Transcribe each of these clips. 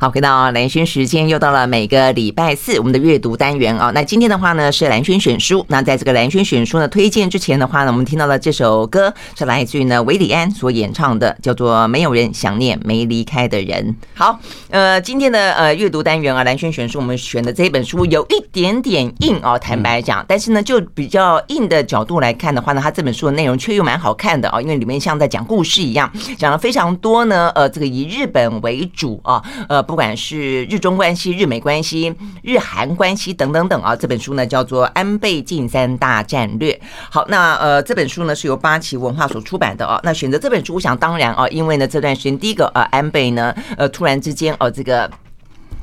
好，回到蓝轩时间，又到了每个礼拜四我们的阅读单元啊。那今天的话呢，是蓝轩选书。那在这个蓝轩选书呢推荐之前的话呢，我们听到的这首歌是来自于呢韦礼安所演唱的，叫做《没有人想念没离开的人》。好，呃，今天的呃阅读单元啊，蓝轩选书，我们选的这本书有一点点硬啊，坦白讲，但是呢，就比较硬的角度来看的话呢，它这本书的内容却又蛮好看的啊，因为里面像在讲故事一样，讲了非常多呢，呃，这个以日本为主啊，呃。不管是日中关系、日美关系、日韩关系等等等啊，这本书呢叫做《安倍晋三大战略》。好，那呃这本书呢是由八旗文化所出版的啊。那选择这本书，我想当然啊，因为呢这段时间第一个呃安倍呢呃突然之间哦这个。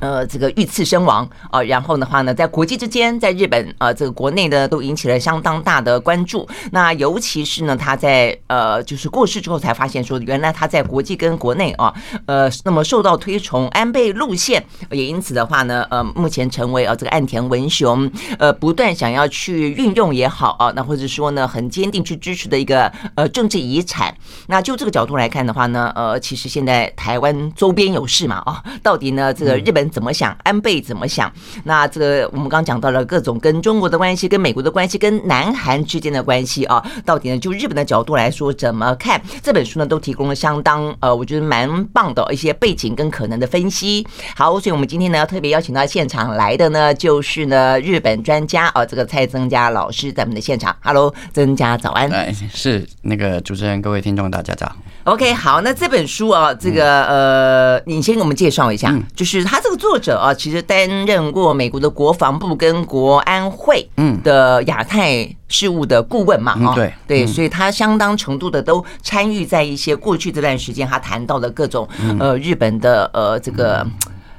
呃，这个遇刺身亡啊，然后的话呢，在国际之间，在日本呃，这个国内呢，都引起了相当大的关注。那尤其是呢，他在呃，就是过世之后，才发现说，原来他在国际跟国内啊，呃，那么受到推崇，安倍路线也因此的话呢，呃，目前成为呃这个岸田文雄呃不断想要去运用也好啊，那或者说呢，很坚定去支持的一个呃政治遗产。那就这个角度来看的话呢，呃，其实现在台湾周边有事嘛啊，到底呢这个日本。怎么想？安倍怎么想？那这个我们刚刚讲到了各种跟中国的关系、跟美国的关系、跟南韩之间的关系啊，到底呢？就日本的角度来说，怎么看这本书呢？都提供了相当呃，我觉得蛮棒的一些背景跟可能的分析。好，所以我们今天呢，要特别邀请到现场来的呢，就是呢日本专家啊，这个蔡增加老师在我们的现场。Hello，增加早安。哎，是那个主持人，各位听众大家早。OK，好，那这本书啊，这个呃，你先给我们介绍一下，就是他这个作者啊，其实担任过美国的国防部跟国安会嗯。的亚太事务的顾问嘛，哈，对。对，所以他相当程度的都参与在一些过去这段时间他谈到的各种呃日本的呃这个。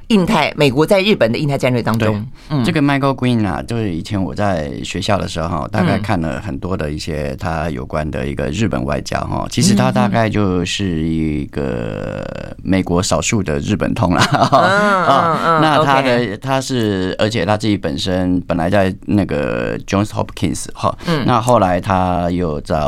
印太，美国在日本的印太战略当中，嗯，这个 Michael Green 啊，就是以前我在学校的时候，大概看了很多的一些他有关的一个日本外交哈，其实他大概就是一个美国少数的日本通了 啊，那他的他是，而且他自己本身本来在那个 Johns Hopkins 哈，那后来他又在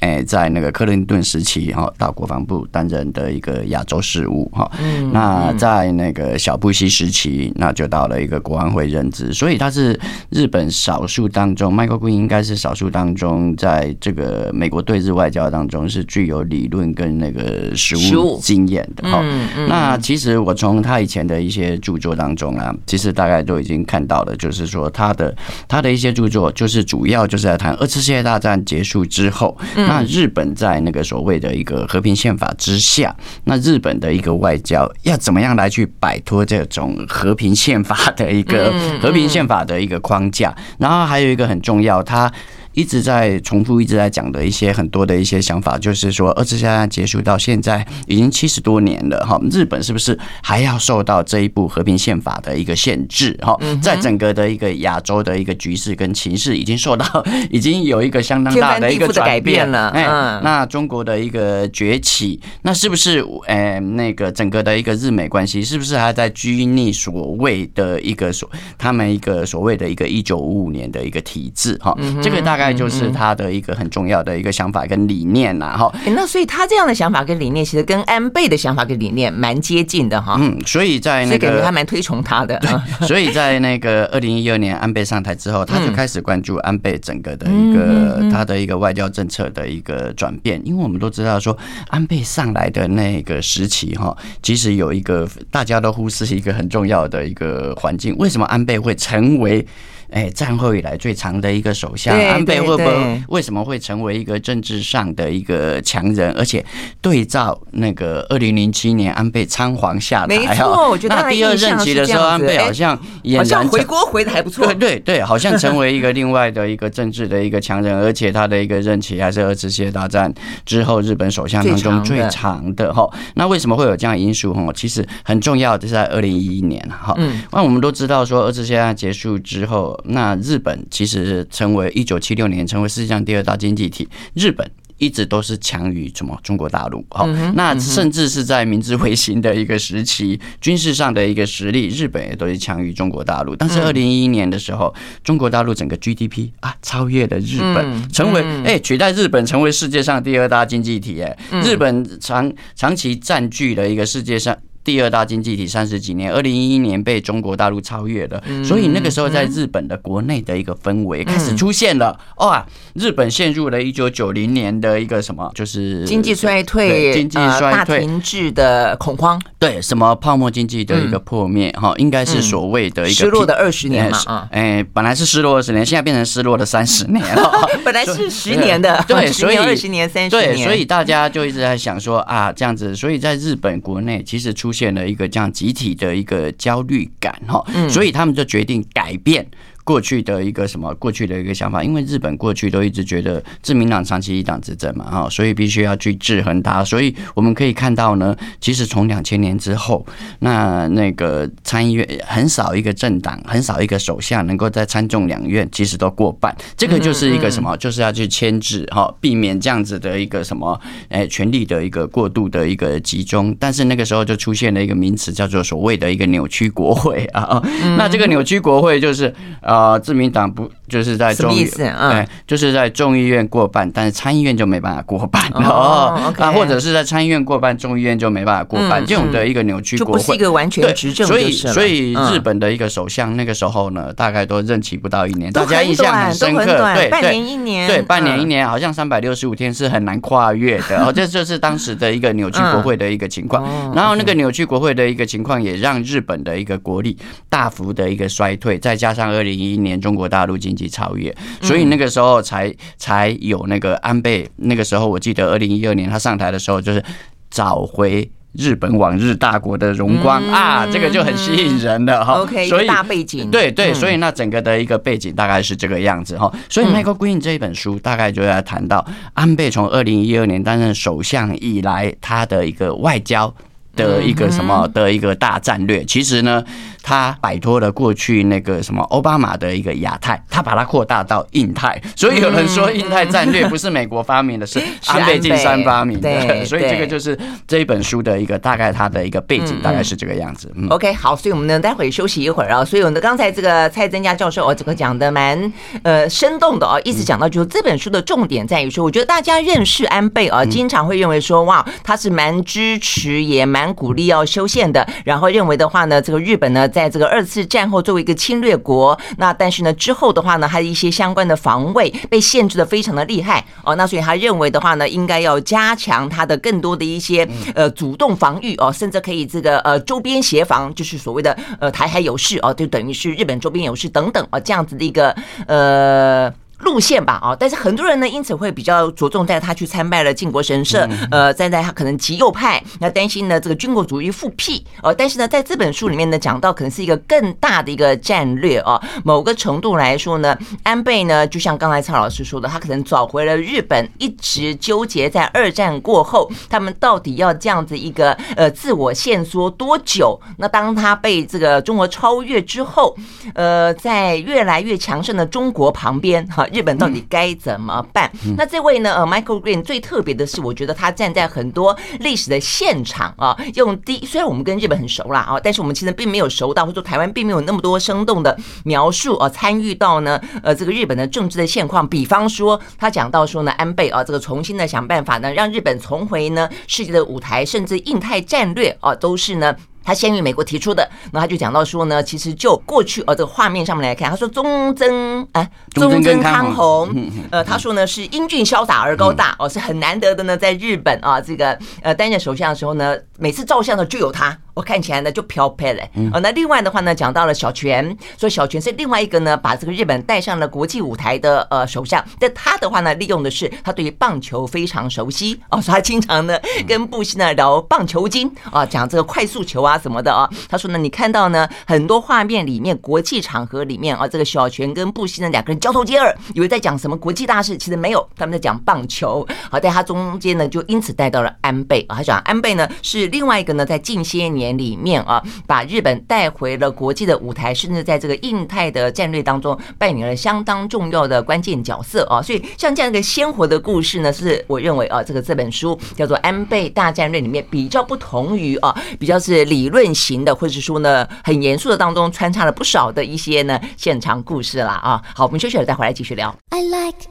哎在那个克林顿时期哈，到国防部担任的一个亚洲事务哈，那在那个小。布希时期，那就到了一个国安会任职，所以他是日本少数当中，Michael Green 应该是少数当中，在这个美国对日外交当中是具有理论跟那个实务经验的。哈，那其实我从他以前的一些著作当中啊，其实大概都已经看到了，就是说他的他的一些著作，就是主要就是在谈二次世界大战结束之后，那日本在那个所谓的一个和平宪法之下，那日本的一个外交要怎么样来去摆脱。这种和平宪法的一个和平宪法的一个框架，然后还有一个很重要，它。一直在重复，一直在讲的一些很多的一些想法，就是说，二次大战结束到现在已经七十多年了，哈，日本是不是还要受到这一部和平宪法的一个限制？哈，在整个的一个亚洲的一个局势跟情势，已经受到 已经有一个相当大的一个改变了。哎，那中国的一个崛起，那是不是呃那个整个的一个日美关系，是不是还在拘泥所谓的一个所他们一个所谓的一个一九五五年的一个体制？哈，这个大概。就是他的一个很重要的一个想法跟理念呐，哈。那所以他这样的想法跟理念，其实跟安倍的想法跟理念蛮接近的哈。嗯，所以在那个，感觉他蛮推崇他的。对，所以在那个二零一二年安倍上台之后，他就开始关注安倍整个的一个他的一个外交政策的一个转变。因为我们都知道说，安倍上来的那个时期哈，其实有一个大家都忽视一个很重要的一个环境。为什么安倍会成为？哎，战后以来最长的一个首相，安倍会不会为什么会成为一个政治上的一个强人？而且对照那个二零零七年安倍仓皇下台，没错，我觉得那第二任期的时候，安倍好像好像回国回的还不错，对对对，好像成为一个另外的一个政治的一个强人，而且他的一个任期还是二次世界大战之后日本首相当中最长的哈。那为什么会有这样因素？哈，其实很重要的是在二零一一年哈，那我们都知道说二次世界大战结束之后。那日本其实成为一九七六年成为世界上第二大经济体，日本一直都是强于什么中国大陆。好，那甚至是在明治维新的一个时期，军事上的一个实力，日本也都是强于中国大陆。但是二零一一年的时候，中国大陆整个 GDP 啊超越了日本，成为哎取代日本成为世界上第二大经济体。哎，日本长长期占据了一个世界上。第二大经济体三十几年，二零一一年被中国大陆超越了，所以那个时候在日本的国内的一个氛围开始出现了。哇，日本陷入了一九九零年的一个什么，就是经济衰退、经济衰退、大停滞的恐慌。对，什么泡沫经济的一个破灭，哈，应该是所谓的一个失落的二十年嘛。哎，本来是失落二十年，现在变成失落的三十年了。本来是十年的，对，所以二十年、三十年，对，所以大家就一直在想说啊，这样子，所以在日本国内其实出现了一个这样集体的一个焦虑感，哈，所以他们就决定改变。过去的一个什么？过去的一个想法，因为日本过去都一直觉得自民党长期一党执政嘛，哈，所以必须要去制衡它。所以我们可以看到呢，其实从两千年之后，那那个参议院很少一个政党，很少一个首相能够在参众两院其实都过半。这个就是一个什么？就是要去牵制哈，避免这样子的一个什么？哎，权力的一个过度的一个集中。但是那个时候就出现了一个名词，叫做所谓的一个扭曲国会啊。那这个扭曲国会就是啊。啊，自民党不就是在众议院，对，就是在众议院过半，但是参议院就没办法过半哦。那，或者是在参议院过半，众议院就没办法过半，这种的一个扭曲国会，就不是一个完全执政。所以，所以日本的一个首相那个时候呢，大概都任期不到一年，大家印象很深刻。对，半年一年，对，半年一年，好像三百六十五天是很难跨越的。哦，这就是当时的一个扭曲国会的一个情况。然后，那个扭曲国会的一个情况，也让日本的一个国力大幅的一个衰退，再加上二零一一年中国大陆经济超越，所以那个时候才才有那个安倍。那个时候我记得二零一二年他上台的时候，就是找回日本往日大国的荣光啊，这个就很吸引人了哈。OK，所以大背景，对对，所以那整个的一个背景大概是这个样子哈。所以 Michael Green 这一本书大概就在谈到安倍从二零一二年担任首相以来，他的一个外交的一个什么的一个大战略，其实呢。他摆脱了过去那个什么奥巴马的一个亚太，他把它扩大到印太，所以有人说印太战略不是美国发明的，是 安倍晋三发明的。所以这个就是这一本书的一个大概它的一个背景，大概是这个样子。嗯 OK，好，所以我们呢待会休息一会儿啊。所以我们刚才这个蔡增加教授哦，这个讲的蛮呃生动的哦，一直讲到就是这本书的重点在于说，我觉得大家认识安倍啊，经常会认为说哇，他是蛮支持也蛮鼓励要修宪的，然后认为的话呢，这个日本呢。在这个二次战后作为一个侵略国，那但是呢之后的话呢，它的一些相关的防卫被限制的非常的厉害哦，那所以他认为的话呢，应该要加强他的更多的一些呃主动防御哦，甚至可以这个呃周边协防，就是所谓的呃台海有事哦，就等于是日本周边有事等等啊这样子的一个呃。路线吧，啊，但是很多人呢，因此会比较着重带他去参拜了靖国神社，呃，站在他可能极右派，那担心呢这个军国主义复辟，呃，但是呢，在这本书里面呢，讲到可能是一个更大的一个战略啊，某个程度来说呢，安倍呢，就像刚才蔡老师说的，他可能找回了日本一直纠结在二战过后，他们到底要这样子一个呃自我限缩多久？那当他被这个中国超越之后，呃，在越来越强盛的中国旁边，哈。日本到底该怎么办？那这位呢？呃，Michael Green 最特别的是，我觉得他站在很多历史的现场啊，用第虽然我们跟日本很熟啦啊，但是我们其实并没有熟到，或者说台湾并没有那么多生动的描述啊，参与到呢呃这个日本的政治的现况。比方说，他讲到说呢，安倍啊，这个重新的想办法呢，让日本重回呢世界的舞台，甚至印太战略啊，都是呢。他先于美国提出的，那他就讲到说呢，其实就过去呃这个画面上面来看，他说忠贞哎，忠贞康弘，呃，他说呢是英俊潇洒而高大哦，是很难得的呢，在日本啊这个呃担任首相的时候呢，每次照相的就有他。我看起来呢就飘配了，哦，那另外的话呢，讲到了小泉，所以小泉是另外一个呢，把这个日本带上了国际舞台的呃首相。但他的话呢，利用的是他对于棒球非常熟悉哦，所以他经常呢跟布希呢聊棒球经啊，讲这个快速球啊什么的啊。他说呢，你看到呢很多画面里面，国际场合里面啊，这个小泉跟布希呢两个人交头接耳，以为在讲什么国际大事，其实没有，他们在讲棒球。好，在他中间呢，就因此带到了安倍啊，他讲安倍呢是另外一个呢，在近些年。里面啊，把日本带回了国际的舞台，甚至在这个印太的战略当中扮演了相当重要的关键角色啊。所以像这样一个鲜活的故事呢，是我认为啊，这个这本书叫做《安倍大战略》里面比较不同于啊，比较是理论型的，或者是说呢很严肃的当中穿插了不少的一些呢现场故事啦啊。好，我们休息了再回来继续聊。I like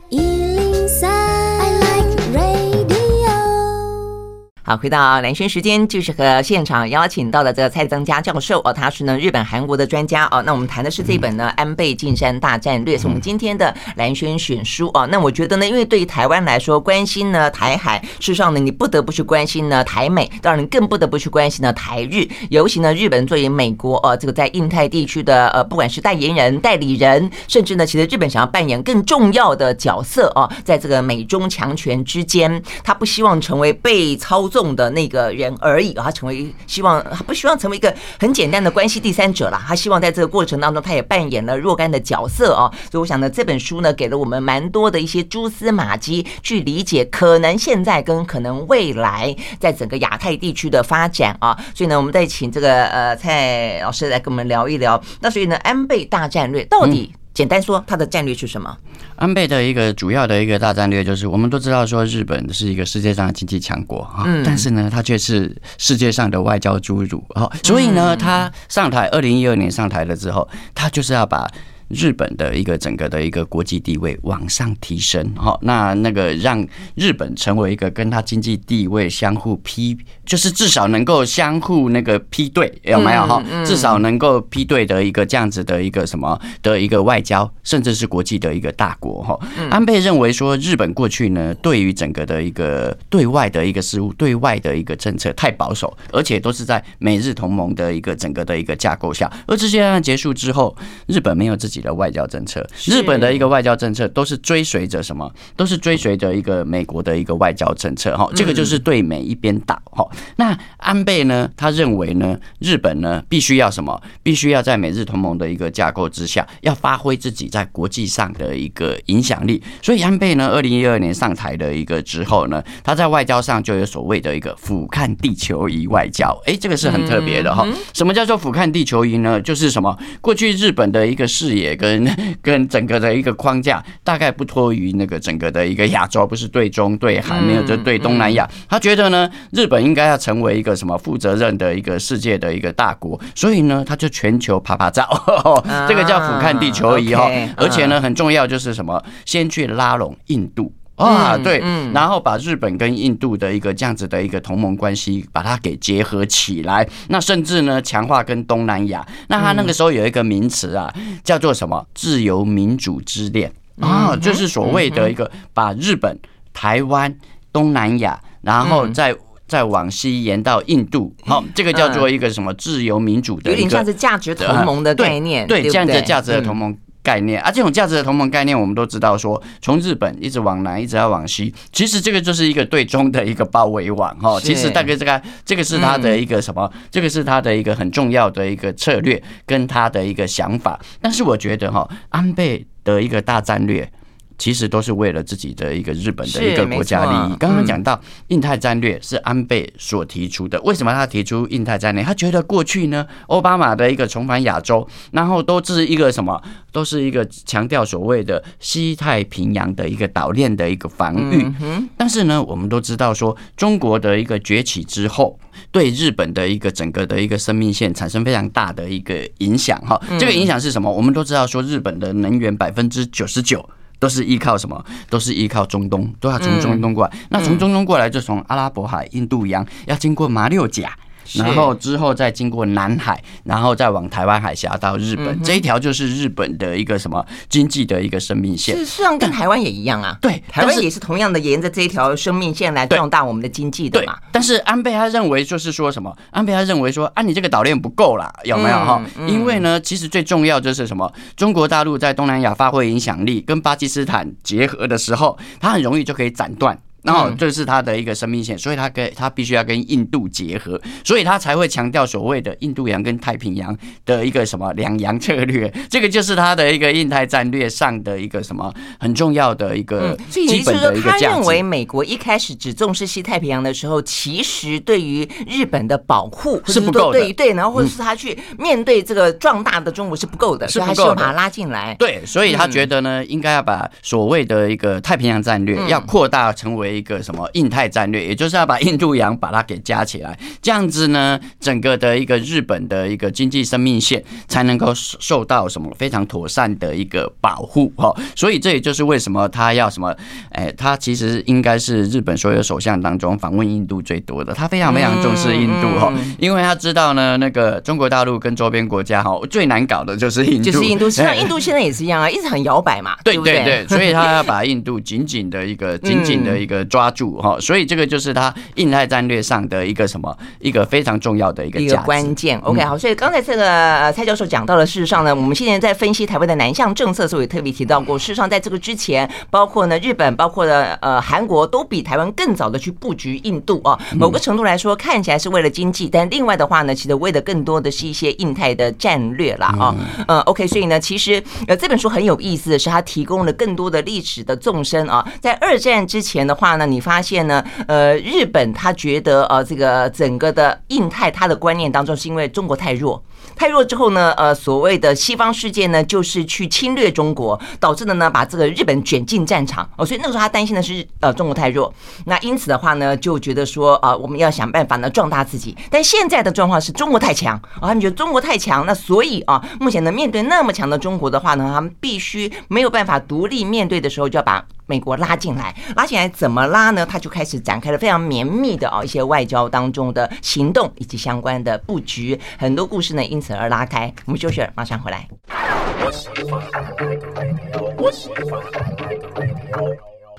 好，回到蓝轩时间，就是和现场邀请到的这个蔡增佳教授哦，他是呢日本韩国的专家哦。那我们谈的是这本呢《安倍晋三大战略》，是我们今天的蓝轩选书哦。那我觉得呢，因为对于台湾来说，关心呢台海，事实上呢，你不得不去关心呢台美，当然更不得不去关心呢台日。尤其呢，日本作为美国呃这个在印太地区的呃不管是代言人、代理人，甚至呢，其实日本想要扮演更重要的角色哦，在这个美中强权之间，他不希望成为被操纵。动的那个人而已，他成为希望，不希望成为一个很简单的关系第三者了。他希望在这个过程当中，他也扮演了若干的角色哦。所以我想呢，这本书呢，给了我们蛮多的一些蛛丝马迹，去理解可能现在跟可能未来在整个亚太地区的发展啊。所以呢，我们再请这个呃蔡老师来跟我们聊一聊。那所以呢，安倍大战略到底？简单说，他的战略是什么？安倍的一个主要的一个大战略就是，我们都知道说日本是一个世界上的经济强国啊，但是呢，它却是世界上的外交侏儒啊，所以呢，他上台二零一二年上台了之后，他就是要把。日本的一个整个的一个国际地位往上提升，好，那那个让日本成为一个跟他经济地位相互匹，就是至少能够相互那个批对，有没有哈？至少能够批对的一个这样子的一个什么的一个外交，甚至是国际的一个大国哈。安倍认为说，日本过去呢，对于整个的一个对外的一个事务、对外的一个政策太保守，而且都是在美日同盟的一个整个的一个架构下，而这些案结束之后，日本没有自己。的外交政策，日本的一个外交政策都是追随着什么？都是追随着一个美国的一个外交政策哈，这个就是对美一边倒哈。那安倍呢？他认为呢，日本呢必须要什么？必须要在美日同盟的一个架构之下，要发挥自己在国际上的一个影响力。所以安倍呢，二零一二年上台的一个之后呢，他在外交上就有所谓的一个俯瞰地球仪外交。哎，这个是很特别的哈。什么叫做俯瞰地球仪呢？就是什么？过去日本的一个视野。跟跟整个的一个框架，大概不脱于那个整个的一个亚洲，不是对中对韩，没有就对东南亚。他觉得呢，日本应该要成为一个什么负责任的一个世界的一个大国，所以呢，他就全球爬爬照，这个叫俯瞰地球仪哈。而且呢，很重要就是什么，先去拉拢印度。啊，对，然后把日本跟印度的一个这样子的一个同盟关系，把它给结合起来。那甚至呢，强化跟东南亚。那他那个时候有一个名词啊，叫做什么？自由民主之恋啊，就是所谓的一个把日本、台湾、东南亚，然后再再往西延到印度。好，这个叫做一个什么？自由民主的一个，有点像是价值同盟的概念，对，这样的价值的同盟。概念啊，这种价值的同盟概念，我们都知道说，从日本一直往南，一直要往西，其实这个就是一个对中的一个包围网哈。其实大概这个这个是他的一个什么？这个是他的一个很重要的一个策略跟他的一个想法。但是我觉得哈，安倍的一个大战略。其实都是为了自己的一个日本的一个国家利益。刚刚讲到印太战略是安倍所提出的，为什么他提出印太战略？他觉得过去呢，奥巴马的一个重返亚洲，然后都是一个什么，都是一个强调所谓的西太平洋的一个岛链的一个防御。但是呢，我们都知道说，中国的一个崛起之后，对日本的一个整个的一个生命线产生非常大的一个影响。哈，这个影响是什么？我们都知道说，日本的能源百分之九十九。都是依靠什么？都是依靠中东，都要从中东过来。那从中东过来，就从阿拉伯海、印度洋，要经过马六甲。然后之后再经过南海，然后再往台湾海峡到日本，这一条就是日本的一个什么经济的一个生命线。是实上，跟台湾也一样啊。对，台湾也是同样的沿着这一条生命线来壮大我们的经济的嘛。但是安倍他认为就是说什么？安倍他认为说啊，你这个岛链不够啦，有没有哈？因为呢，其实最重要就是什么？中国大陆在东南亚发挥影响力，跟巴基斯坦结合的时候，它很容易就可以斩断。然后这是他的一个生命线，所以他跟他必须要跟印度结合，所以他才会强调所谓的印度洋跟太平洋的一个什么两洋策略，这个就是他的一个印太战略上的一个什么很重要的一个基本的一个价值。他认为美国一开始只重视西太平洋的时候，其实对于日本的保护是不够的，对对，然后或者是他去面对这个壮大的中国是不够的，所以他需要把他拉进来。对，所以他觉得呢，应该要把所谓的一个太平洋战略要扩大成为。一个什么印太战略，也就是要把印度洋把它给加起来，这样子呢，整个的一个日本的一个经济生命线才能够受到什么非常妥善的一个保护哈。所以这也就是为什么他要什么，哎，他其实应该是日本所有首相当中访问印度最多的，他非常非常重视印度哈，因为他知道呢，那个中国大陆跟周边国家哈最难搞的就是印度，就是印度，像印度现在也是一样啊，一直很摇摆嘛，对对对，所以他要把印度紧紧的一个 紧紧的一个抓住哈，所以这个就是他印太战略上的一个什么一个非常重要的一个一个关键。OK，好，所以刚才这个蔡教授讲到了，事实上呢，我们现在在分析台湾的南向政策的时候，也特别提到过，事实上在这个之前，包括呢日本，包括呢呃韩国，都比台湾更早的去布局印度啊。某个程度来说，看起来是为了经济，但另外的话呢，其实为的更多的是一些印太的战略啦啊。呃，OK，所以呢，其实呃这本书很有意思的是，它提供了更多的历史的纵深啊，在二战之前的话呢，你发现呢，呃，日本他觉得呃，这个整个的印太他的观念当中，是因为中国太弱，太弱之后呢，呃，所谓的西方世界呢，就是去侵略中国，导致的呢，把这个日本卷进战场哦，所以那个时候他担心的是呃，中国太弱，那因此的话呢，就觉得说啊，我们要想办法呢，壮大自己。但现在的状况是中国太强啊，他们觉得中国太强，那所以啊，目前呢，面对那么强的中国的话呢，他们必须没有办法独立面对的时候，就要把。美国拉进来，拉进来怎么拉呢？他就开始展开了非常绵密的啊一些外交当中的行动以及相关的布局，很多故事呢因此而拉开。我们休息，马上回来。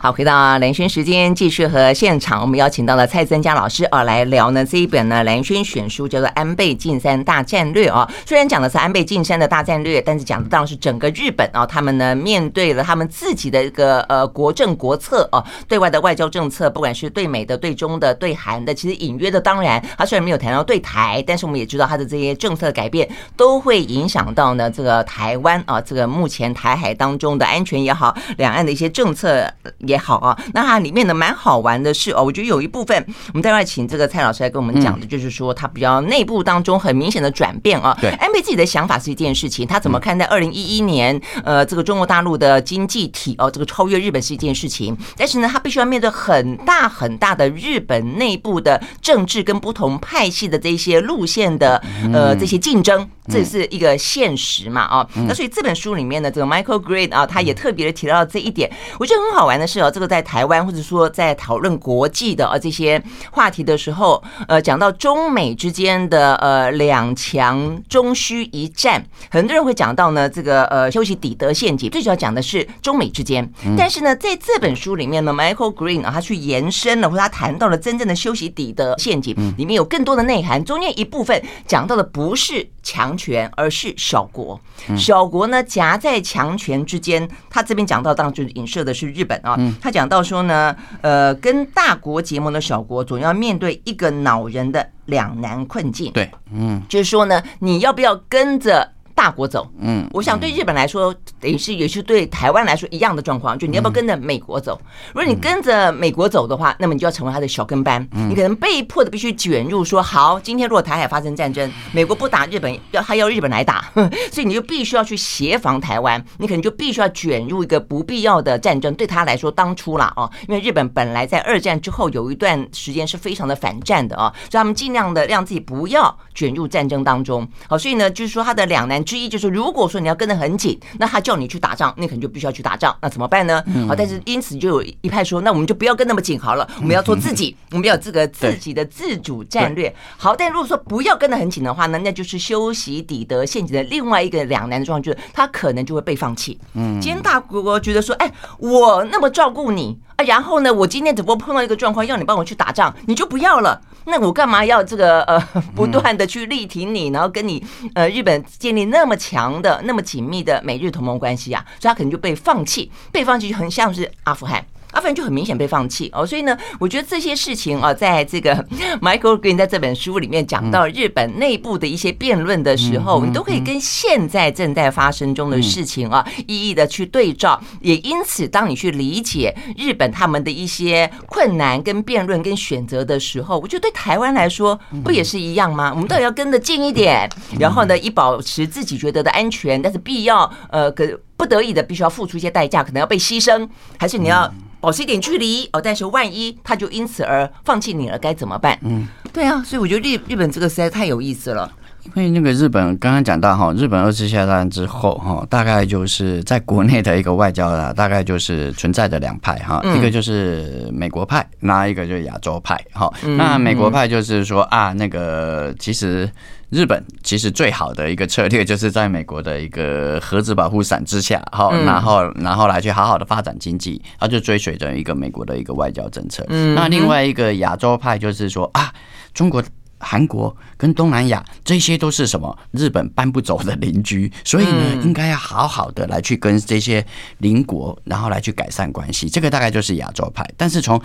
好，回到蓝轩时间，继续和现场，我们邀请到了蔡增佳老师啊，来聊呢这一本呢蓝轩选书叫做《安倍晋三大战略》啊。虽然讲的是安倍晋三的大战略，但是讲的当然是整个日本啊，他们呢面对了他们自己的一个呃国政国策啊，对外的外交政策，不管是对美的、对中的、对韩的，其实隐约的，当然他虽然没有谈到对台，但是我们也知道他的这些政策改变都会影响到呢这个台湾啊，这个目前台海当中的安全也好，两岸的一些政策。也好啊，那它里面呢蛮好玩的是哦，我觉得有一部分我们待会请这个蔡老师来跟我们讲的，就是说他比较内部当中很明显的转变啊。对，安倍自己的想法是一件事情，他怎么看待二零一一年呃这个中国大陆的经济体哦这个超越日本是一件事情，但是呢他必须要面对很大很大的日本内部的政治跟不同派系的这些路线的呃这些竞争，这是一个现实嘛啊。那所以这本书里面呢，这个 Michael Green 啊，他也特别的提到这一点，我觉得很好玩的是。这个在台湾，或者说在讨论国际的呃这些话题的时候，呃，讲到中美之间的呃两强中需一战，很多人会讲到呢这个呃修昔底德陷阱，最主要讲的是中美之间。但是呢，在这本书里面呢，Michael Green 啊，他去延伸了，或者他谈到了真正的修昔底德陷阱，里面有更多的内涵。中间一部分讲到的不是强权，而是小国。小国呢夹在强权之间，他这边讲到当然就是影射的是日本啊。他讲到说呢，呃，跟大国结盟的小国总要面对一个恼人的两难困境。对，嗯，就是说呢，你要不要跟着？大国走，嗯，我想对日本来说，等于是也是对台湾来说一样的状况，就你要不要跟着美国走？如果你跟着美国走的话，那么你就要成为他的小跟班，你可能被迫的必须卷入说，好，今天如果台海发生战争，美国不打日本，要他要日本来打，所以你就必须要去协防台湾，你可能就必须要卷入一个不必要的战争。对他来说，当初啦哦，因为日本本来在二战之后有一段时间是非常的反战的啊，所以他们尽量的让自己不要卷入战争当中。好，所以呢，就是说他的两难。之一就是，如果说你要跟得很紧，那他叫你去打仗，那可能就必须要去打仗，那怎么办呢？好，但是因此就有一派说，那我们就不要跟那么紧好了，我们要做自己，我们要有这个自己的自主战略。好，但如果说不要跟得很紧的话呢，那就是修昔底德陷阱的另外一个两难的状况，就是他可能就会被放弃。嗯，今天大国觉得说，哎，我那么照顾你啊，然后呢，我今天只不过碰到一个状况，要你帮我去打仗，你就不要了。那我干嘛要这个呃 不断的去力挺你，然后跟你呃日本建立那么强的、那么紧密的美日同盟关系啊？所以他可能就被放弃，被放弃就很像是阿富汗。阿富汗就很明显被放弃哦，所以呢，我觉得这些事情啊，在这个 Michael Green 在这本书里面讲到日本内部的一些辩论的时候，你都可以跟现在正在发生中的事情啊，一一的去对照。也因此，当你去理解日本他们的一些困难跟辩论跟选择的时候，我觉得对台湾来说不也是一样吗？我们到底要跟得近一点，然后呢，以保持自己觉得的安全，但是必要呃，可不得已的必须要付出一些代价，可能要被牺牲，还是你要？保持一点距离哦，但是万一他就因此而放弃你了，该怎么办？嗯，对啊，所以我觉得日日本这个实在太有意思了。因为那个日本刚刚讲到哈，日本二次世界大战之后哈，大概就是在国内的一个外交啊，大概就是存在的两派哈，一个就是美国派，那一个就是亚洲派哈。那美国派就是说啊，那个其实日本其实最好的一个策略就是在美国的一个核子保护伞之下哈，然后然后来去好好的发展经济，他就追随着一个美国的一个外交政策。那另外一个亚洲派就是说啊，中国。韩国跟东南亚，这些都是什么？日本搬不走的邻居，所以呢，应该要好好的来去跟这些邻国，然后来去改善关系。这个大概就是亚洲派，但是从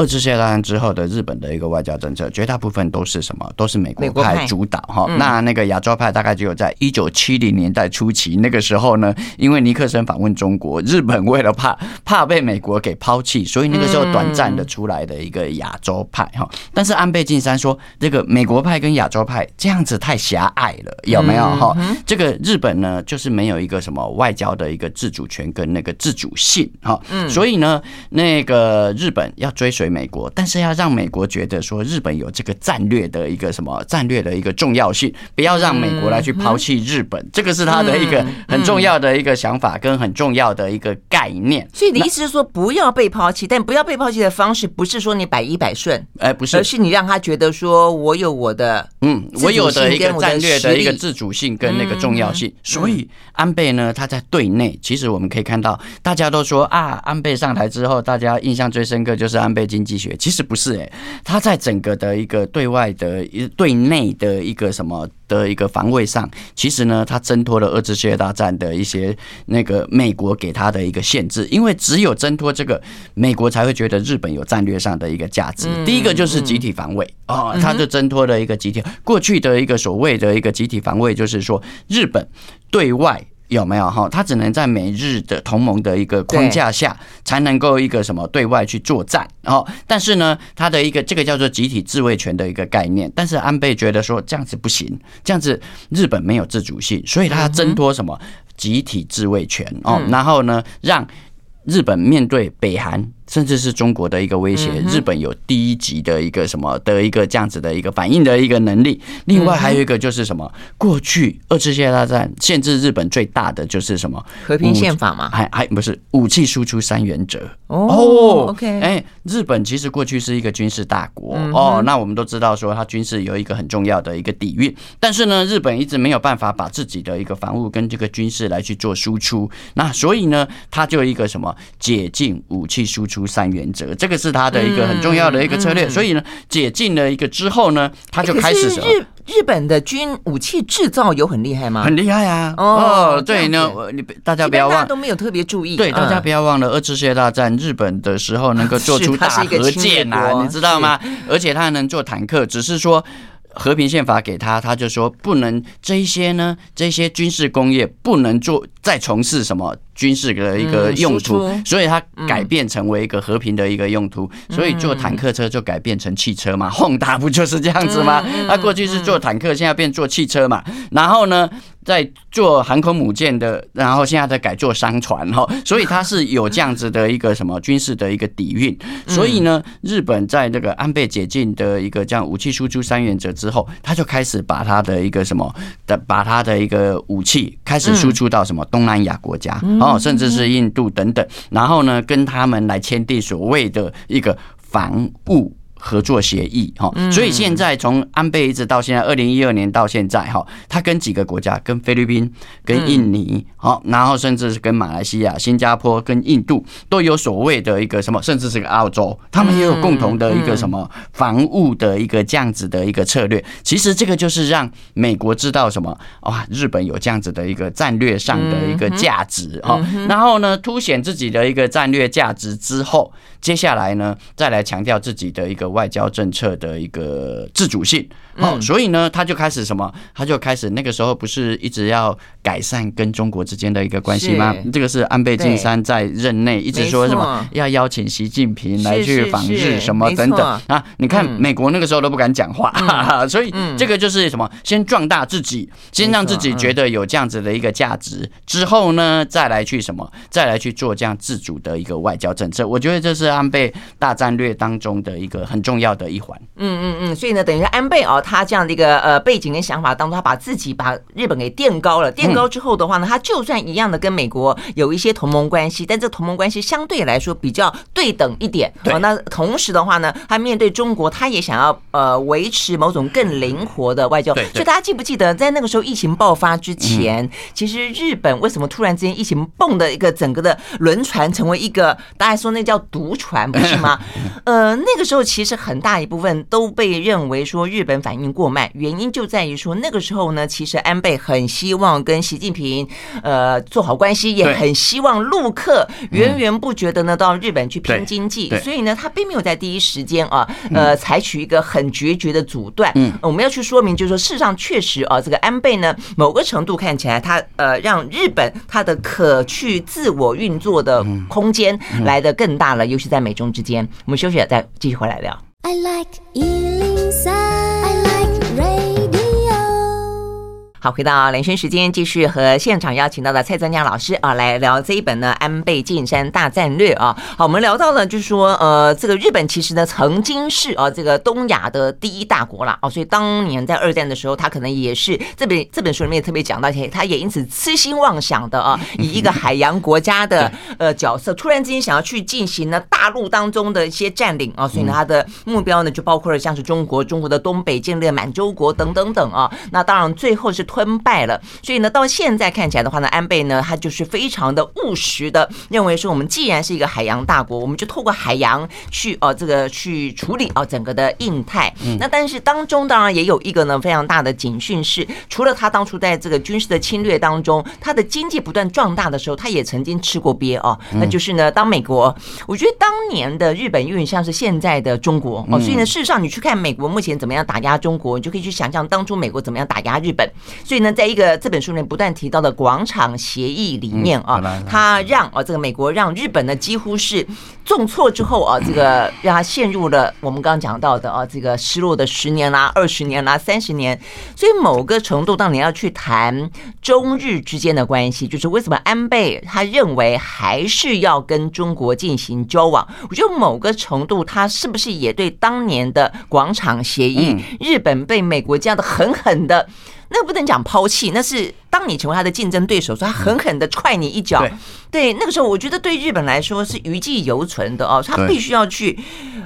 二次世界大战之后的日本的一个外交政策，绝大部分都是什么？都是美国派主导哈。那那个亚洲派大概只有在一九七零年代初期，那个时候呢，因为尼克森访问中国，日本为了怕怕被美国给抛弃，所以那个时候短暂的出来的一个亚洲派哈。但是安倍晋三说，这个美国派跟亚洲派这样子太狭隘了，有没有哈？这个日本呢，就是没有一个什么外交的一个自主权跟那个自主性哈。所以呢，那个日本要追随。美国，但是要让美国觉得说日本有这个战略的一个什么战略的一个重要性，不要让美国来去抛弃日本，这个是他的一个很重要的一个想法跟很重要的一个概念。所以你的意思是说，不要被抛弃，但不要被抛弃的方式不是说你百依百顺，哎，不是，而是你让他觉得说我有我的嗯，我有的一个战略的一个自主性跟那个重要性。所以安倍呢，他在对内，其实我们可以看到，大家都说啊，安倍上台之后，大家印象最深刻就是安倍经济学其实不是诶，他在整个的一个对外的一对内的一个什么的一个防卫上，其实呢，他挣脱了二次世界大战的一些那个美国给他的一个限制，因为只有挣脱这个，美国才会觉得日本有战略上的一个价值。第一个就是集体防卫哦，他就挣脱了一个集体过去的一个所谓的一个集体防卫，就是说日本对外。有没有哈？他只能在美日的同盟的一个框架下，才能够一个什么对外去作战。然后，但是呢，他的一个这个叫做集体自卫权的一个概念。但是安倍觉得说这样子不行，这样子日本没有自主性，所以他挣脱什么集体自卫权哦。然后呢，让日本面对北韩。甚至是中国的一个威胁，日本有第一级的一个什么的一个这样子的一个反应的一个能力。另外还有一个就是什么？过去二次世界大战限制日本最大的就是什么？和平宪法嘛？还还不是武器输出三原则哦。OK，哎，日本其实过去是一个军事大国哦。那我们都知道说它军事有一个很重要的一个底蕴，但是呢，日本一直没有办法把自己的一个防务跟这个军事来去做输出。那所以呢，它就一个什么解禁武器输出。三原则，这个是他的一个很重要的一个策略。所以呢，解禁了一个之后呢，他就开始日日本的军武器制造有很厉害吗？很厉害啊！哦，对呢，你大家不要忘，都没有特别注意。对，大家不要忘了二次世界大战日本的时候能够做出 大核舰啊，你知道吗？而且他还能做坦克，只是说。和平宪法给他，他就说不能这一些呢，这些军事工业不能做再从事什么军事的一个用途，所以它改变成为一个和平的一个用途，所以做坦克车就改变成汽车嘛，Honda 不就是这样子吗？他过去是做坦克，现在变做汽车嘛，然后呢，在做航空母舰的，然后现在在改做商船哈，所以它是有这样子的一个什么军事的一个底蕴。所以呢，日本在这个安倍解禁的一个这样武器输出三原则之后，他就开始把他的一个什么的，把他的一个武器开始输出到什么东南亚国家哦，甚至是印度等等，然后呢，跟他们来签订所谓的一个防务。合作协议哈，所以现在从安倍一直到现在二零一二年到现在哈，他跟几个国家，跟菲律宾、跟印尼，好，然后甚至是跟马来西亚、新加坡、跟印度都有所谓的一个什么，甚至是个澳洲，他们也有共同的一个什么防务的一个这样子的一个策略。其实这个就是让美国知道什么哇，日本有这样子的一个战略上的一个价值哈，然后呢，凸显自己的一个战略价值之后，接下来呢，再来强调自己的一个。外交政策的一个自主性。哦，所以呢，他就开始什么？他就开始那个时候不是一直要改善跟中国之间的一个关系吗？这个是安倍晋三在任内一直说什么要邀请习近平来去访日什么等等啊？你看美国那个时候都不敢讲话，所以这个就是什么？先壮大自己，先让自己觉得有这样子的一个价值，之后呢，再来去什么？再来去做这样自主的一个外交政策。我觉得这是安倍大战略当中的一个很重要的一环。嗯嗯嗯，所以呢，等于安倍哦，他这样的一个呃背景跟想法当中，他把自己把日本给垫高了。垫高之后的话呢，他就算一样的跟美国有一些同盟关系，但这同盟关系相对来说比较对等一点。对。那同时的话呢，他面对中国，他也想要呃维持某种更灵活的外交。对。所以大家记不记得，在那个时候疫情爆发之前，其实日本为什么突然之间疫情蹦的一个整个的轮船成为一个大家说那叫毒船，不是吗？呃，那个时候其实很大一部分都被认为说日本反应过慢，原因就在于说那个时候呢，其实安倍很希望跟习近平呃做好关系，也很希望陆客源源不绝的呢到日本去拼经济，所以呢，他并没有在第一时间啊呃采取一个很决绝的阻断。嗯，我们要去说明，就是说事实上确实啊，这个安倍呢，某个程度看起来他呃让日本他的可去自我运作的空间来的更大了，尤其在美中之间。我们休息了，再继续回来聊。I like Ealing Sound. 好，回到连线时间，继续和现场邀请到的蔡增亮老师啊，来聊这一本呢《安倍晋三大战略》啊。好，我们聊到了，就是说，呃，这个日本其实呢，曾经是啊，这个东亚的第一大国了啊，所以当年在二战的时候，他可能也是这本这本书里面也特别讲到，他也因此痴心妄想的啊，以一个海洋国家的呃角色，突然之间想要去进行呢大陆当中的一些占领啊，所以呢，他的目标呢就包括了像是中国、中国的东北建立满洲国等等等啊。那当然最后是。吞败了，所以呢，到现在看起来的话呢，安倍呢，他就是非常的务实的，认为说我们既然是一个海洋大国，我们就透过海洋去哦，这个去处理哦整个的印太。那但是当中当然也有一个呢非常大的警讯是，除了他当初在这个军事的侵略当中，他的经济不断壮大的时候，他也曾经吃过鳖哦。那就是呢，当美国，我觉得当年的日本有点像是现在的中国哦。所以呢，事实上你去看美国目前怎么样打压中国，你就可以去想象当初美国怎么样打压日本。所以呢，在一个这本书里面不断提到的广场协议里面啊，他让啊这个美国让日本呢几乎是重挫之后啊，这个让他陷入了我们刚刚讲到的啊这个失落的十年啦、二十年啦、三十年。所以某个程度，当你要去谈中日之间的关系，就是为什么安倍他认为还是要跟中国进行交往？我觉得某个程度，他是不是也对当年的广场协议，日本被美国这样的狠狠的。那不能讲抛弃，那是当你成为他的竞争对手，说他狠狠的踹你一脚。对，那个时候我觉得对日本来说是余悸犹存的哦，他必须要去，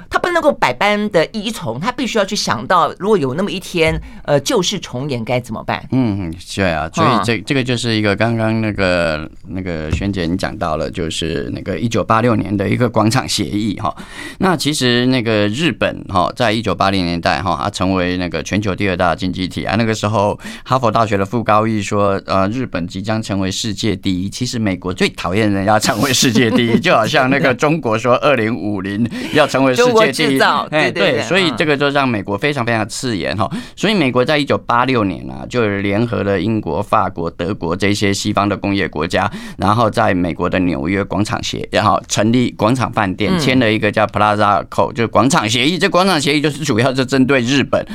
他不能够百般的依从，他必须要去想到，如果有那么一天，呃，旧事重演该怎么办？嗯，对啊，所以这这个就是一个刚刚那个那个璇姐你讲到了，就是那个一九八六年的一个广场协议哈。那其实那个日本哈，在一九八零年代哈，它成为那个全球第二大经济体啊。那个时候，哈佛大学的傅高义说，呃，日本即将成为世界第一。其实美国最讨厌。人要成为世界第一，就好像那个中国说二零五零要成为世界第一，哎，对，所以这个就让美国非常非常刺眼哈。所以美国在一九八六年啊，就联合了英国、法国、德国这些西方的工业国家，然后在美国的纽约广场协，然后成立广场饭店，签了一个叫 Plaza Accord，就是广场协议。这广场协议就是主要是针对日本。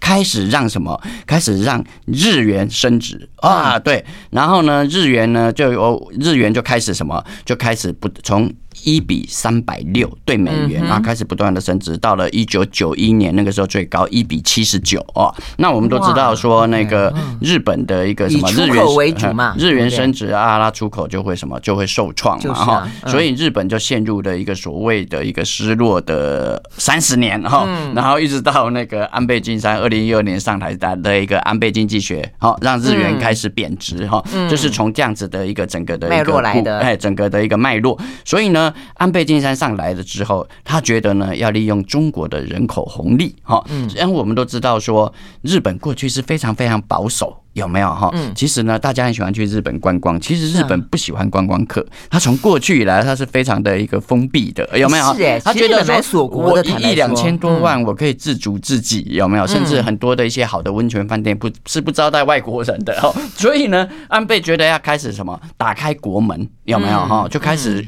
开始让什么？开始让日元升值啊！啊对，然后呢，日元呢就有日元就开始什么？就开始不从。一比三百六对美元，然后开始不断的升值，到了一九九一年那个时候最高一比七十九哦。那我们都知道说那个日本的一个什么日元为主嘛，日元升值啊，它出口就会什么就会受创嘛哈。所以日本就陷入了一个所谓的一个失落的三十年哈。然后一直到那个安倍晋三二零一二年上台的一个安倍经济学，好让日元开始贬值哈。就是从这样子的一个整个的脉络来的，哎，整个的一个脉络。所以呢。呢，安倍晋三上来了之后，他觉得呢，要利用中国的人口红利，哈，嗯，然后我们都知道说，日本过去是非常非常保守。有没有哈？嗯，其实呢，大家很喜欢去日本观光。其实日本不喜欢观光客，他从过去以来，他是非常的一个封闭的。有没有？是哎，他觉得说，我一两千多万，我可以自足自己。有没有？甚至很多的一些好的温泉饭店不是不招待外国人的哦。所以呢，安倍觉得要开始什么？打开国门，有没有哈？就开始。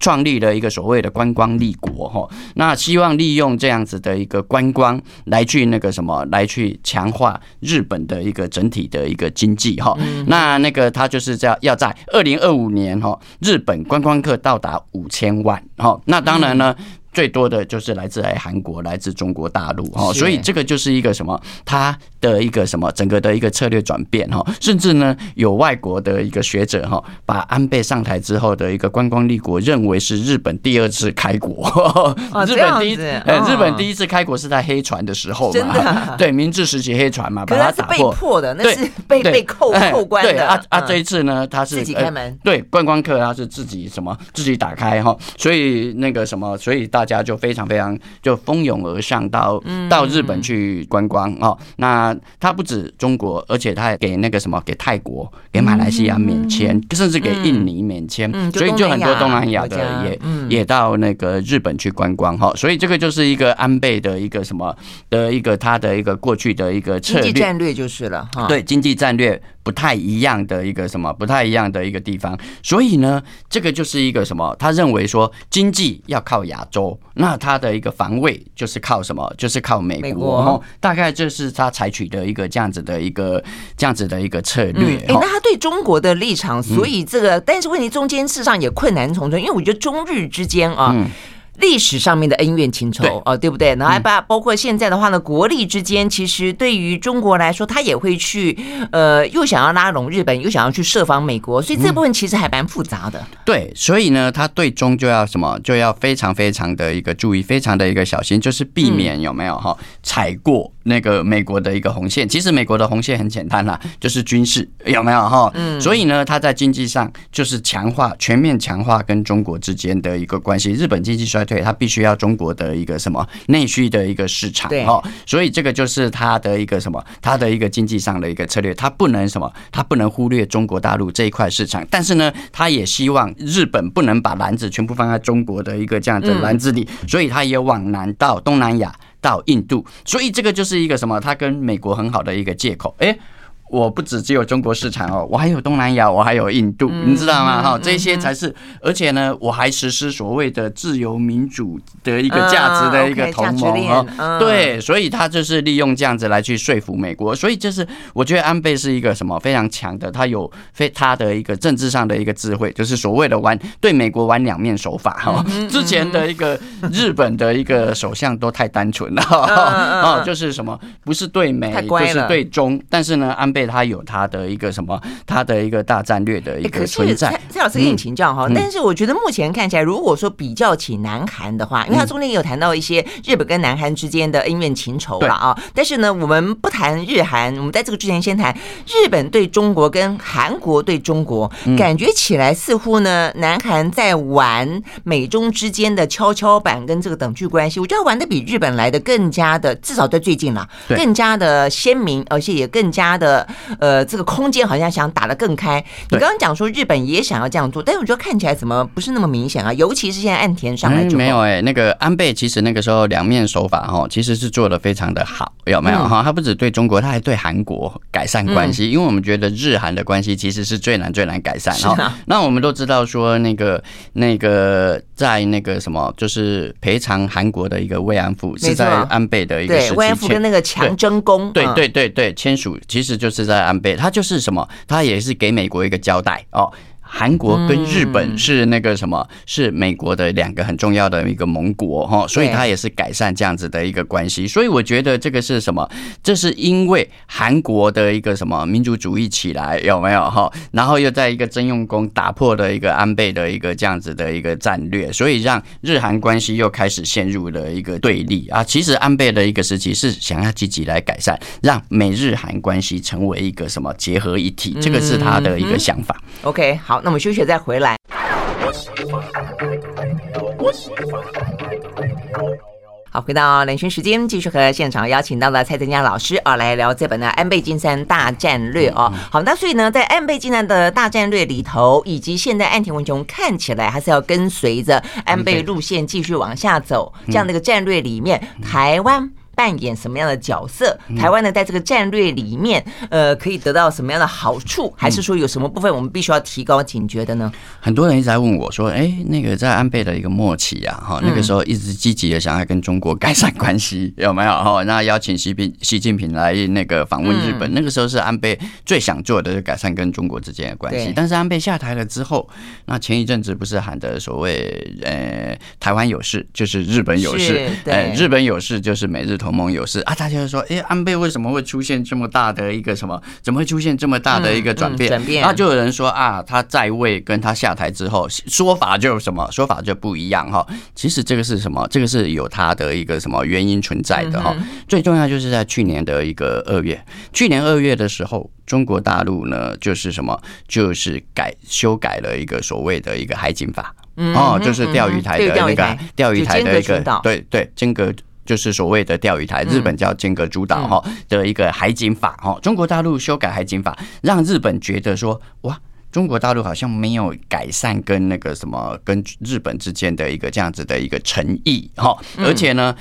创立了一个所谓的观光立国哈，那希望利用这样子的一个观光来去那个什么，来去强化日本的一个整体的一个经济哈。那那个他就是这样，要在二零二五年哈，日本观光客到达五千万哈。那当然呢。最多的就是来自来韩国，来自中国大陆哈，所以这个就是一个什么，它的一个什么整个的一个策略转变哈，甚至呢有外国的一个学者哈，把安倍上台之后的一个观光立国认为是日本第二次开国，日本第一次，日本第一次开国是在黑船的时候嘛，对，明治时期黑船嘛，把它打破。的，那是被被扣扣关的，啊啊，这一次呢，他是自己开门，对，观光客他是自己什么自己打开哈，所以那个什么，所以大。大家就非常非常就蜂拥而上到到日本去观光哦。那他不止中国，而且他还给那个什么给泰国、给马来西亚免签，甚至给印尼免签。所以就很多东南亚的也也到那个日本去观光哈。所以这个就是一个安倍的一个什么的一个他的一个过去的一个策略战略就是了哈。对，经济战略不太一样的一个什么不太一样的一个地方。所以呢，这个就是一个什么？他认为说经济要靠亚洲。那他的一个防卫就是靠什么？就是靠美国，美国大概这是他采取的一个这样子的一个这样子的一个策略。哎、嗯欸，那他对中国的立场，所以这个，但是问题中间事实上也困难重重，因为我觉得中日之间啊。嗯历史上面的恩怨情仇啊，对不对？然后还把包括现在的话呢，国力之间，其实对于中国来说，他也会去呃，又想要拉拢日本，又想要去设防美国，所以这部分其实还蛮复杂的。对，所以呢，他对中就要什么，就要非常非常的一个注意，非常的一个小心，就是避免有没有哈踩过那个美国的一个红线。其实美国的红线很简单啦，就是军事，有没有哈？嗯。所以呢，他在经济上就是强化，全面强化跟中国之间的一个关系。日本经济衰退。对，他必须要中国的一个什么内需的一个市场哦，所以这个就是他的一个什么，他的一个经济上的一个策略，他不能什么，他不能忽略中国大陆这一块市场，但是呢，他也希望日本不能把篮子全部放在中国的一个这样的篮子里，所以他也往南到东南亚到印度，所以这个就是一个什么，他跟美国很好的一个借口，哎。我不只只有中国市场哦，我还有东南亚，我还有印度，你知道吗？哈，这些才是，而且呢，我还实施所谓的自由民主的一个价值的一个同盟哦。对，所以他就是利用这样子来去说服美国，所以就是我觉得安倍是一个什么非常强的，他有非他的一个政治上的一个智慧，就是所谓的玩对美国玩两面手法哈。之前的一个日本的一个首相都太单纯了哦，就是什么不是对美就是对中，但是呢，安倍。他有他的一个什么，他的一个大战略的一个存在。蔡老师给你请教哈，但是我觉得目前看起来，如果说比较起南韩的话，因为他中间也有谈到一些日本跟南韩之间的恩怨情仇了啊。但是呢，我们不谈日韩，我们在这个之前先谈日本对中国跟韩国对中国，感觉起来似乎呢，南韩在玩美中之间的跷跷板跟这个等距关系，我觉得玩的比日本来的更加的，至少在最近了，更加的鲜明，而且也更加的。呃，这个空间好像想打得更开。你刚刚讲说日本也想要这样做，但是我觉得看起来怎么不是那么明显啊？尤其是现在岸田上来之后，没有哎，那个安倍其实那个时候两面手法哈，其实是做的非常的好，有没有哈？他不止对中国，他还对韩国改善关系，因为我们觉得日韩的关系其实是最难最难改善哈。那我们都知道说那个那个在那个什么，就是赔偿韩国的一个慰安妇是在安倍的一个时期，慰安妇跟那个强征公，对对对对，签署其实就是是。在安倍，他就是什么？他也是给美国一个交代哦。韩国跟日本是那个什么？是美国的两个很重要的一个盟国哈，所以他也是改善这样子的一个关系。所以我觉得这个是什么？这是因为韩国的一个什么民族主义起来有没有哈？然后又在一个征用工打破了一个安倍的一个这样子的一个战略，所以让日韩关系又开始陷入了一个对立啊。其实安倍的一个时期是想要积极来改善，让美日韩关系成为一个什么结合一体，这个是他的一个想法。OK，好。那我们休息再回来。好，回到兰萱时间，继续和现场邀请到了蔡增家老师啊，来聊这本的安倍晋三大战略哦。好，那所以呢，在安倍晋三的大战略里头，以及现在岸田文雄看起来还是要跟随着安倍路线继续往下走这样的一个战略里面，台湾。扮演什么样的角色？台湾呢，在这个战略里面，呃，可以得到什么样的好处？还是说有什么部分我们必须要提高警觉的呢？很多人一直在问我说：“哎，那个在安倍的一个末期啊，哈，那个时候一直积极的想要跟中国改善关系，有没有？哈，那邀请习近习近平来那个访问日本，那个时候是安倍最想做的，改善跟中国之间的关系。但是安倍下台了之后，那前一阵子不是喊的所谓呃，台湾有事就是日本有事，呃，日本有事就是美日。同盟友是啊，大家就说，哎，安倍为什么会出现这么大的一个什么？怎么会出现这么大的一个转变？转变，那就有人说啊，他在位跟他下台之后，说法就什么说法就不一样哈。其实这个是什么？这个是有他的一个什么原因存在的哈。最重要就是在去年的一个二月，去年二月的时候，中国大陆呢就是什么？就是改修改了一个所谓的一个海警法哦，就是钓鱼台的那个钓鱼台的一个对对间隔。就是所谓的钓鱼台，日本叫尖阁诸岛哈的一个海警法哈，中国大陆修改海警法，让日本觉得说哇，中国大陆好像没有改善跟那个什么跟日本之间的一个这样子的一个诚意哈，而且呢，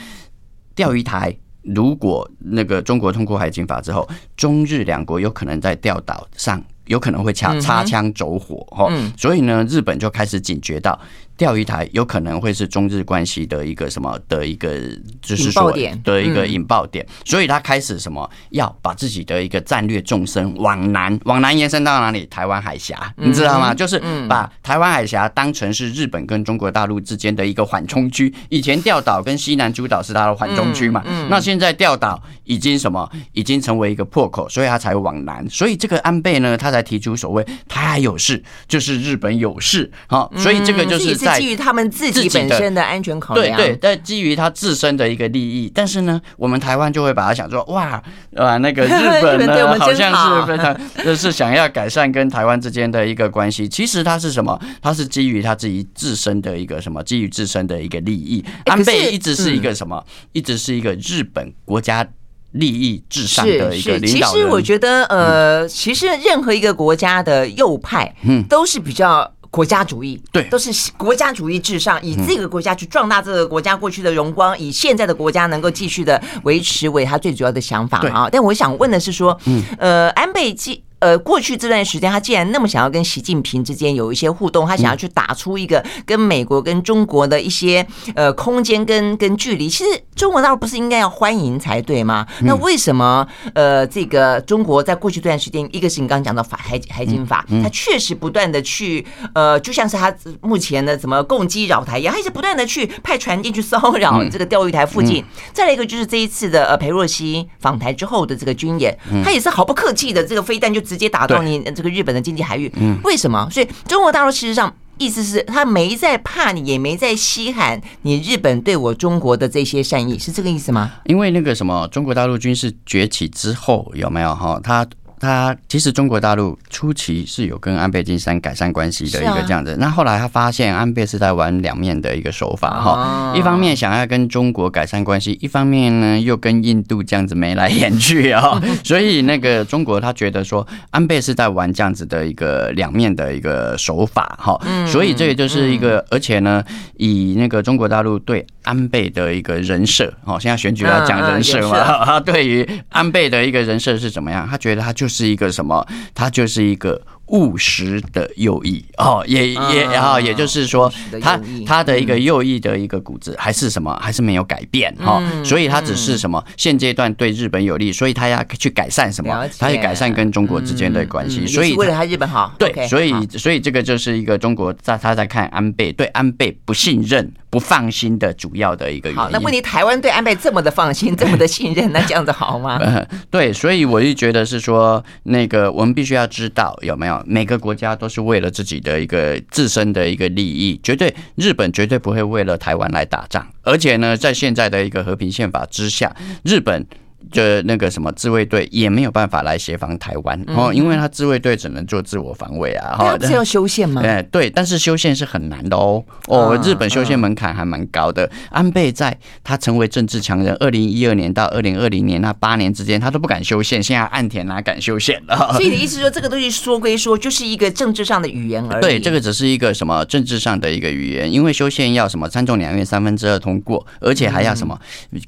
钓鱼台如果那个中国通过海警法之后，中日两国有可能在钓岛上有可能会擦擦枪走火哈，所以呢，日本就开始警觉到。钓鱼台有可能会是中日关系的一个什么的一个，就是说的一个引爆点，所以他开始什么要把自己的一个战略纵深往南，往南延伸到哪里？台湾海峡，你知道吗？就是把台湾海峡当成是日本跟中国大陆之间的一个缓冲区。以前钓岛跟西南诸岛是它的缓冲区嘛，那现在钓岛已经什么？已经成为一个破口，所以他才往南。所以这个安倍呢，他才提出所谓台海有事，就是日本有事。好，所以这个就是在。基于他们自己本身的安全考量，对对，但基于他自身的一个利益，但是呢，我们台湾就会把它想说，哇，啊，那个日本呢，好像是非常，就是想要改善跟台湾之间的一个关系。其实它是什么？它是基于他自己自身的一个什么？基于自身的一个利益。安倍一直是一个什么？一直是一个日本国家利益至上的一个领导人。其实我觉得，呃，其实任何一个国家的右派，嗯，都是比较。国家主义，对，都是国家主义至上，以这个国家去壮大这个国家过去的荣光，以现在的国家能够继续的维持为他最主要的想法啊。但我想问的是说，呃，安倍继。呃，过去这段时间，他既然那么想要跟习近平之间有一些互动，他想要去打出一个跟美国、跟中国的一些呃空间跟跟距离，其实中国大陆不是应该要欢迎才对吗？那为什么呃这个中国在过去这段时间，一个是你刚刚讲到法海海警法，他确实不断的去呃，就像是他目前的什么共击扰台一样，他一直不断的去派船进去骚扰这个钓鱼台附近。再来一个就是这一次的呃裴若曦访台之后的这个军演，他也是毫不客气的这个飞弹就。直接打到你这个日本的经济海域，为什么？所以中国大陆事实上意思是他没在怕你，也没在稀罕你日本对我中国的这些善意，是这个意思吗？因为那个什么，中国大陆军事崛起之后，有没有哈？他。他其实中国大陆初期是有跟安倍晋三改善关系的一个这样子，那后来他发现安倍是在玩两面的一个手法哈，一方面想要跟中国改善关系，一方面呢又跟印度这样子眉来眼去 啊，所以那个中国他觉得说安倍是在玩这样子的一个两面的一个手法哈，所以这个就是一个，而且呢以那个中国大陆对安倍的一个人设哦，现在选举来讲人设嘛，他 对于安倍的一个人设是怎么样？他觉得他就是。是一个什么？他就是一个。务实的右翼哦，也也然后也就是说，他他的一个右翼的一个骨子还是什么，还是没有改变哈，所以他只是什么现阶段对日本有利，所以他要去改善什么，他要改善跟中国之间的关系，所以为了他日本好，对，所以所以这个就是一个中国在他在看安倍对安倍不信任不放心的主要的一个原因。好，那问题台湾对安倍这么的放心，这么的信任，那这样子好吗？对，所以我就觉得是说，那个我们必须要知道有没有。每个国家都是为了自己的一个自身的一个利益，绝对日本绝对不会为了台湾来打仗，而且呢，在现在的一个和平宪法之下，日本就那个什么自卫队也没有办法来协防台湾哦，因为他自卫队只能做自我防卫啊。哈，这要修宪吗？哎，对，但是修宪是很难的哦。哦，日本修宪门槛还蛮高的。安倍在他成为政治强人，二零一二年到二零二零年那八年之间，他都不敢修宪。现在岸田哪敢修宪了？所以你的意思说，这个东西说归说，就是一个政治上的语言而已。对，这个只是一个什么政治上的一个语言，因为修宪要什么参众两院三分之二通过，而且还要什么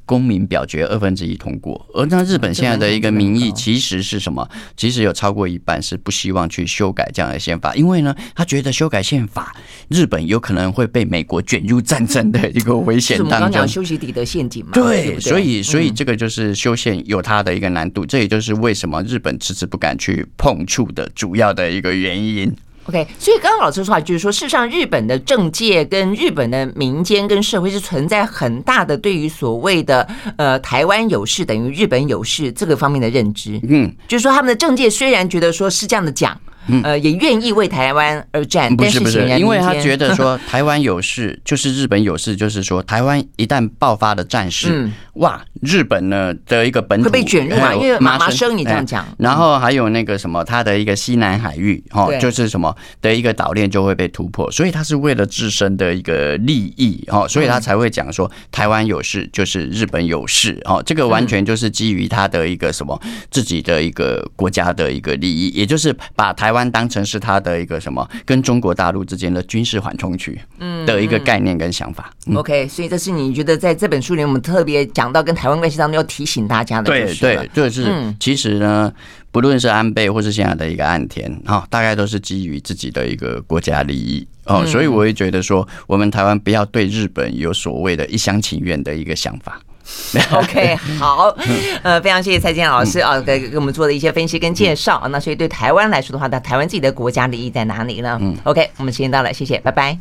公民表决二分之一通过。而那日本现在的一个民意其实是什么？其实有超过一半是不希望去修改这样的宪法，因为呢，他觉得修改宪法，日本有可能会被美国卷入战争的一个危险当中。我们刚讲修昔底的陷阱嘛？对，所以所以这个就是修宪有它的一个难度，这也就是为什么日本迟迟不敢去碰触的主要的一个原因。OK，所以刚刚老师说啊就是说，事实上日本的政界跟日本的民间跟社会是存在很大的对于所谓的呃台湾有事等于日本有事这个方面的认知。嗯，就是说他们的政界虽然觉得说是这样的讲。呃，也愿意为台湾而战，不是不是，因为他觉得说 台湾有事就是日本有事，就是说台湾一旦爆发了战事，哇，日本呢的一个本土会被卷入嘛，因为麻生你这样讲，然后还有那个什么，他的一个西南海域哈，就是什么的一个岛链就会被突破，所以他是为了自身的一个利益哈，所以他才会讲说台湾有事就是日本有事哦，这个完全就是基于他的一个什么自己的一个国家的一个利益，也就是把台。台湾当成是他的一个什么跟中国大陆之间的军事缓冲区，嗯的一个概念跟想法。OK，所以这是你觉得在这本书里我们特别讲到跟台湾关系当中要提醒大家的。对对，就是其实呢，不论是安倍或是现在的一个岸田啊，大概都是基于自己的一个国家利益哦，所以我会觉得说，我们台湾不要对日本有所谓的一厢情愿的一个想法。OK，好，呃，非常谢谢蔡健老师啊，给给我们做的一些分析跟介绍啊。那所以对台湾来说的话，那台湾自己的国家利益在哪里呢？嗯，OK，我们时间到了，谢谢，拜拜。